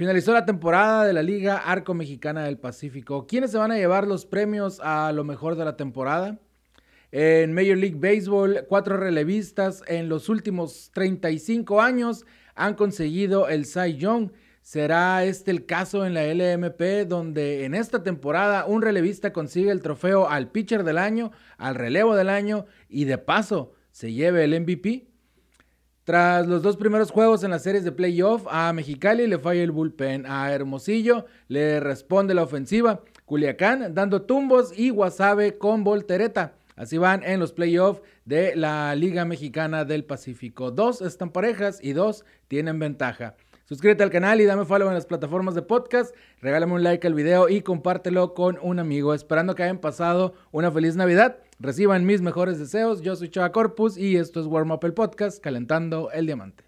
Finalizó la temporada de la Liga Arco Mexicana del Pacífico. ¿Quiénes se van a llevar los premios a lo mejor de la temporada? En Major League Baseball, cuatro relevistas en los últimos 35 años han conseguido el Cy Young. ¿Será este el caso en la LMP donde en esta temporada un relevista consigue el trofeo al pitcher del año, al relevo del año y de paso se lleve el MVP? Tras los dos primeros juegos en las series de playoff, a Mexicali le falla el bullpen, a Hermosillo le responde la ofensiva, Culiacán dando tumbos y Guasave con voltereta. Así van en los playoffs de la Liga Mexicana del Pacífico. Dos están parejas y dos tienen ventaja. Suscríbete al canal y dame follow en las plataformas de podcast. Regálame un like al video y compártelo con un amigo. Esperando que hayan pasado una feliz Navidad. Reciban mis mejores deseos. Yo soy Chava Corpus y esto es Warm Up el Podcast, calentando el diamante.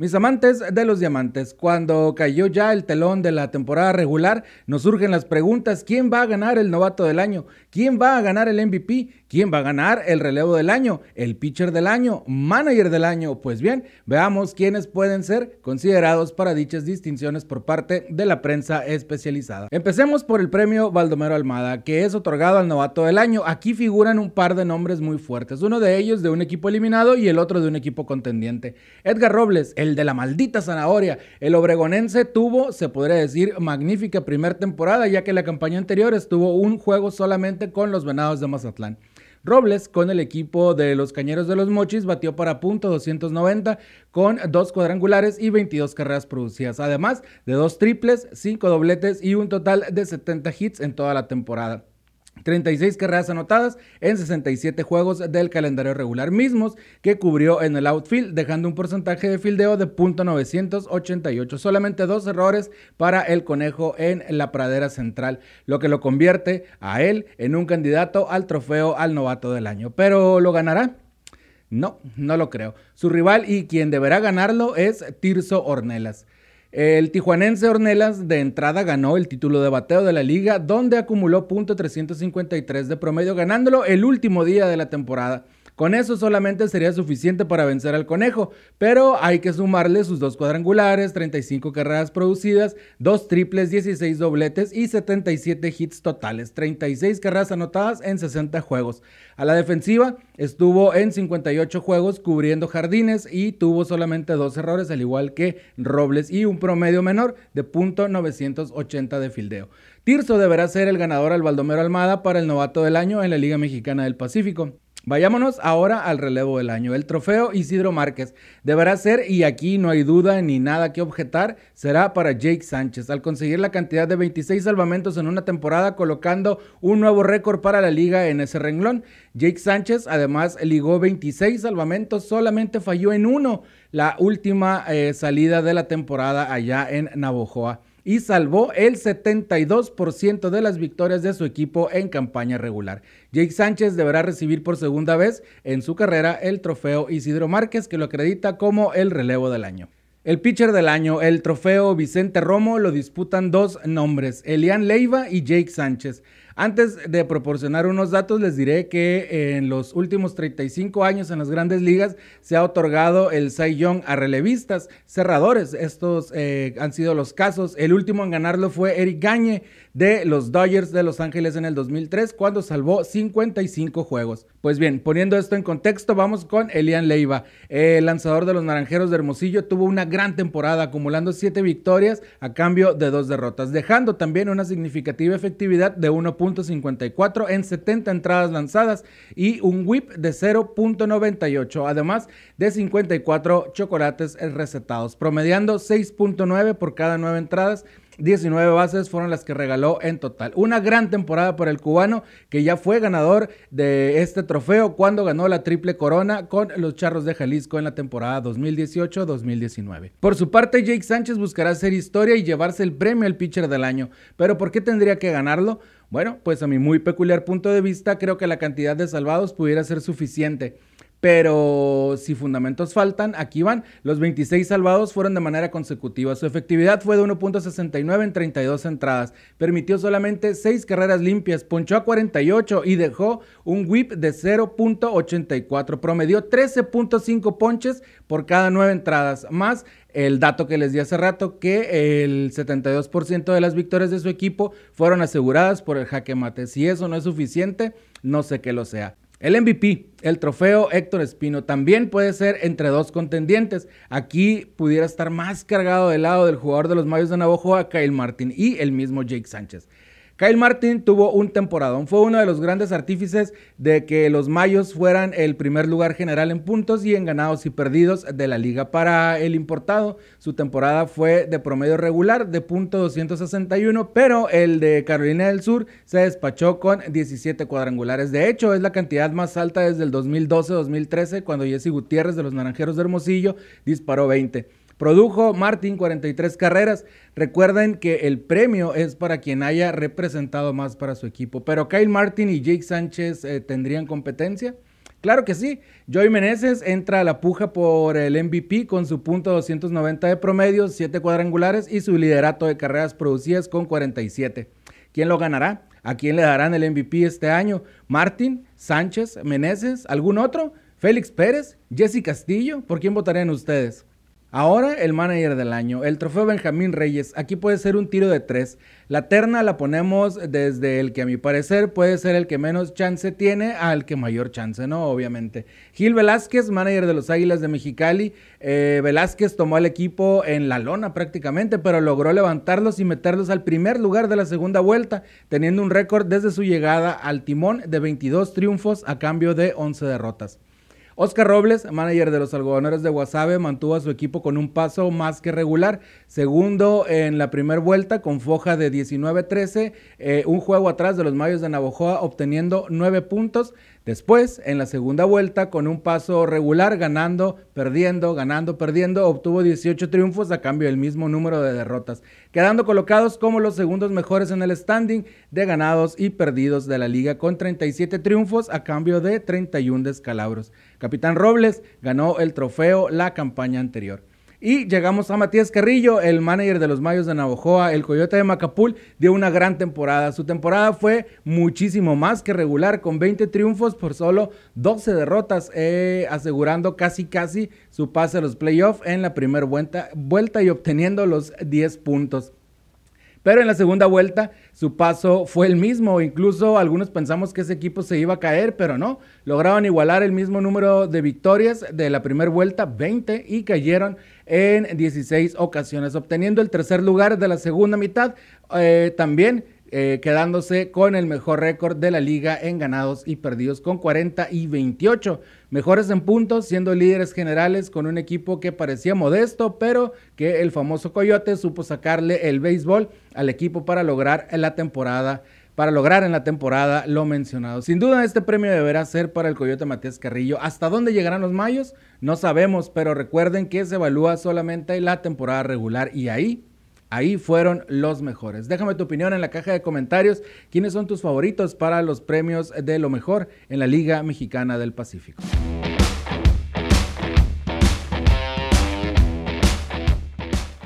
Mis amantes de los diamantes, cuando cayó ya el telón de la temporada regular, nos surgen las preguntas, ¿quién va a ganar el novato del año? ¿Quién va a ganar el MVP? ¿Quién va a ganar el relevo del año? ¿El pitcher del año? ¿Manager del año? Pues bien, veamos quiénes pueden ser considerados para dichas distinciones por parte de la prensa especializada. Empecemos por el premio Baldomero Almada, que es otorgado al novato del año. Aquí figuran un par de nombres muy fuertes, uno de ellos de un equipo eliminado y el otro de un equipo contendiente. Edgar Robles, el de la maldita zanahoria. El obregonense tuvo, se podría decir, magnífica primera temporada, ya que la campaña anterior estuvo un juego solamente con los Venados de Mazatlán. Robles con el equipo de los Cañeros de los Mochis batió para punto 290 con dos cuadrangulares y 22 carreras producidas, además de dos triples, cinco dobletes y un total de 70 hits en toda la temporada. 36 carreras anotadas en 67 juegos del calendario regular mismos que cubrió en el outfield, dejando un porcentaje de fildeo de .988, solamente dos errores para el conejo en la pradera central, lo que lo convierte a él en un candidato al trofeo al novato del año. ¿Pero lo ganará? No, no lo creo. Su rival y quien deberá ganarlo es Tirso Ornelas. El tijuanense Ornelas de entrada ganó el título de bateo de la liga, donde acumuló .353 de promedio, ganándolo el último día de la temporada. Con eso solamente sería suficiente para vencer al conejo, pero hay que sumarle sus dos cuadrangulares, 35 carreras producidas, dos triples, 16 dobletes y 77 hits totales, 36 carreras anotadas en 60 juegos. A la defensiva estuvo en 58 juegos cubriendo jardines y tuvo solamente dos errores, al igual que Robles, y un promedio menor de .980 de fildeo. Tirso deberá ser el ganador al Baldomero Almada para el novato del año en la Liga Mexicana del Pacífico. Vayámonos ahora al relevo del año. El trofeo Isidro Márquez deberá ser, y aquí no hay duda ni nada que objetar, será para Jake Sánchez, al conseguir la cantidad de 26 salvamentos en una temporada, colocando un nuevo récord para la liga en ese renglón. Jake Sánchez además ligó 26 salvamentos, solamente falló en uno la última eh, salida de la temporada allá en Navojoa y salvó el 72% de las victorias de su equipo en campaña regular. Jake Sánchez deberá recibir por segunda vez en su carrera el trofeo Isidro Márquez, que lo acredita como el relevo del año. El pitcher del año, el trofeo Vicente Romo, lo disputan dos nombres, Elian Leiva y Jake Sánchez. Antes de proporcionar unos datos, les diré que en los últimos 35 años en las grandes ligas se ha otorgado el Cy Young a relevistas, cerradores. Estos eh, han sido los casos. El último en ganarlo fue Eric Gagne de los Dodgers de Los Ángeles en el 2003, cuando salvó 55 juegos. Pues bien, poniendo esto en contexto, vamos con Elian Leiva. El lanzador de los Naranjeros de Hermosillo tuvo una gran temporada, acumulando 7 victorias a cambio de 2 derrotas, dejando también una significativa efectividad de 1.54 en 70 entradas lanzadas y un whip de 0.98, además de 54 chocolates recetados, promediando 6.9 por cada 9 entradas 19 bases fueron las que regaló en total. Una gran temporada para el cubano que ya fue ganador de este trofeo cuando ganó la triple corona con los Charros de Jalisco en la temporada 2018-2019. Por su parte, Jake Sánchez buscará hacer historia y llevarse el premio al pitcher del año. Pero ¿por qué tendría que ganarlo? Bueno, pues a mi muy peculiar punto de vista creo que la cantidad de salvados pudiera ser suficiente. Pero si fundamentos faltan, aquí van. Los 26 salvados fueron de manera consecutiva. Su efectividad fue de 1.69 en 32 entradas. Permitió solamente 6 carreras limpias, ponchó a 48 y dejó un whip de 0.84. Promedió 13.5 ponches por cada 9 entradas, más el dato que les di hace rato, que el 72% de las victorias de su equipo fueron aseguradas por el jaque mate. Si eso no es suficiente, no sé qué lo sea. El MVP, el trofeo Héctor Espino, también puede ser entre dos contendientes. Aquí pudiera estar más cargado del lado del jugador de los Mayos de Navojoa, Kyle Martin, y el mismo Jake Sánchez. Kyle Martin tuvo un temporadón, fue uno de los grandes artífices de que los Mayos fueran el primer lugar general en puntos y en ganados y perdidos de la liga. Para el importado, su temporada fue de promedio regular de punto 261, pero el de Carolina del Sur se despachó con 17 cuadrangulares. De hecho, es la cantidad más alta desde el 2012-2013, cuando Jesse Gutiérrez de los Naranjeros de Hermosillo disparó 20. Produjo Martín 43 carreras. Recuerden que el premio es para quien haya representado más para su equipo. Pero Kyle Martin y Jake Sánchez eh, tendrían competencia. Claro que sí. Joey Meneses entra a la puja por el MVP con su punto 290 de promedio, 7 cuadrangulares y su liderato de carreras producidas con 47. ¿Quién lo ganará? ¿A quién le darán el MVP este año? ¿Martin? ¿Sánchez? ¿Meneses? ¿Algún otro? ¿Félix Pérez? ¿Jesse Castillo? ¿Por quién votarían ustedes? Ahora el manager del año, el trofeo Benjamín Reyes. Aquí puede ser un tiro de tres. La terna la ponemos desde el que a mi parecer puede ser el que menos chance tiene al que mayor chance, ¿no? Obviamente. Gil Velázquez, manager de los Águilas de Mexicali. Eh, Velázquez tomó al equipo en la lona prácticamente, pero logró levantarlos y meterlos al primer lugar de la segunda vuelta, teniendo un récord desde su llegada al timón de 22 triunfos a cambio de 11 derrotas. Oscar Robles, manager de los algodoneros de Guasave, mantuvo a su equipo con un paso más que regular. Segundo en la primera vuelta con foja de 19-13, eh, un juego atrás de los Mayos de Navojoa, obteniendo nueve puntos. Después, en la segunda vuelta, con un paso regular, ganando, perdiendo, ganando, perdiendo, obtuvo 18 triunfos a cambio del mismo número de derrotas, quedando colocados como los segundos mejores en el standing de ganados y perdidos de la liga, con 37 triunfos a cambio de 31 descalabros. Capitán Robles ganó el trofeo la campaña anterior. Y llegamos a Matías Carrillo, el manager de los Mayos de Navojoa, el Coyote de Macapul, dio una gran temporada. Su temporada fue muchísimo más que regular, con 20 triunfos por solo 12 derrotas, eh, asegurando casi casi su pase a los playoffs en la primera vuelta, vuelta y obteniendo los 10 puntos. Pero en la segunda vuelta su paso fue el mismo, incluso algunos pensamos que ese equipo se iba a caer, pero no, lograron igualar el mismo número de victorias de la primera vuelta, 20, y cayeron en 16 ocasiones, obteniendo el tercer lugar de la segunda mitad, eh, también eh, quedándose con el mejor récord de la liga en ganados y perdidos con 40 y 28. Mejores en puntos, siendo líderes generales con un equipo que parecía modesto, pero que el famoso Coyote supo sacarle el béisbol al equipo para lograr la temporada para lograr en la temporada lo mencionado. Sin duda este premio deberá ser para el Coyote Matías Carrillo. ¿Hasta dónde llegarán los mayos? No sabemos, pero recuerden que se evalúa solamente la temporada regular y ahí Ahí fueron los mejores. Déjame tu opinión en la caja de comentarios. ¿Quiénes son tus favoritos para los premios de lo mejor en la Liga Mexicana del Pacífico?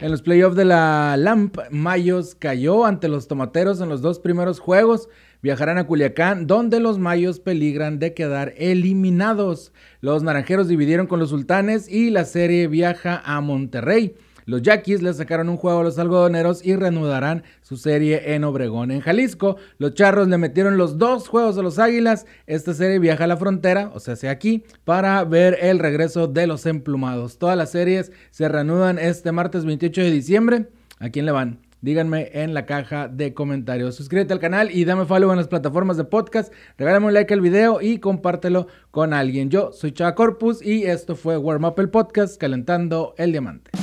En los playoffs de la LAMP, Mayos cayó ante los Tomateros en los dos primeros juegos. Viajarán a Culiacán, donde los Mayos peligran de quedar eliminados. Los Naranjeros dividieron con los Sultanes y la serie viaja a Monterrey. Los Yaquis le sacaron un juego a los algodoneros y reanudarán su serie en Obregón. En Jalisco, los Charros le metieron los dos juegos a los Águilas. Esta serie viaja a la frontera, o sea, hacia aquí, para ver el regreso de los emplumados. Todas las series se reanudan este martes 28 de diciembre. ¿A quién le van? Díganme en la caja de comentarios. Suscríbete al canal y dame follow en las plataformas de podcast. Regálame un like al video y compártelo con alguien. Yo soy Chava Corpus y esto fue Warm Up el Podcast calentando el diamante.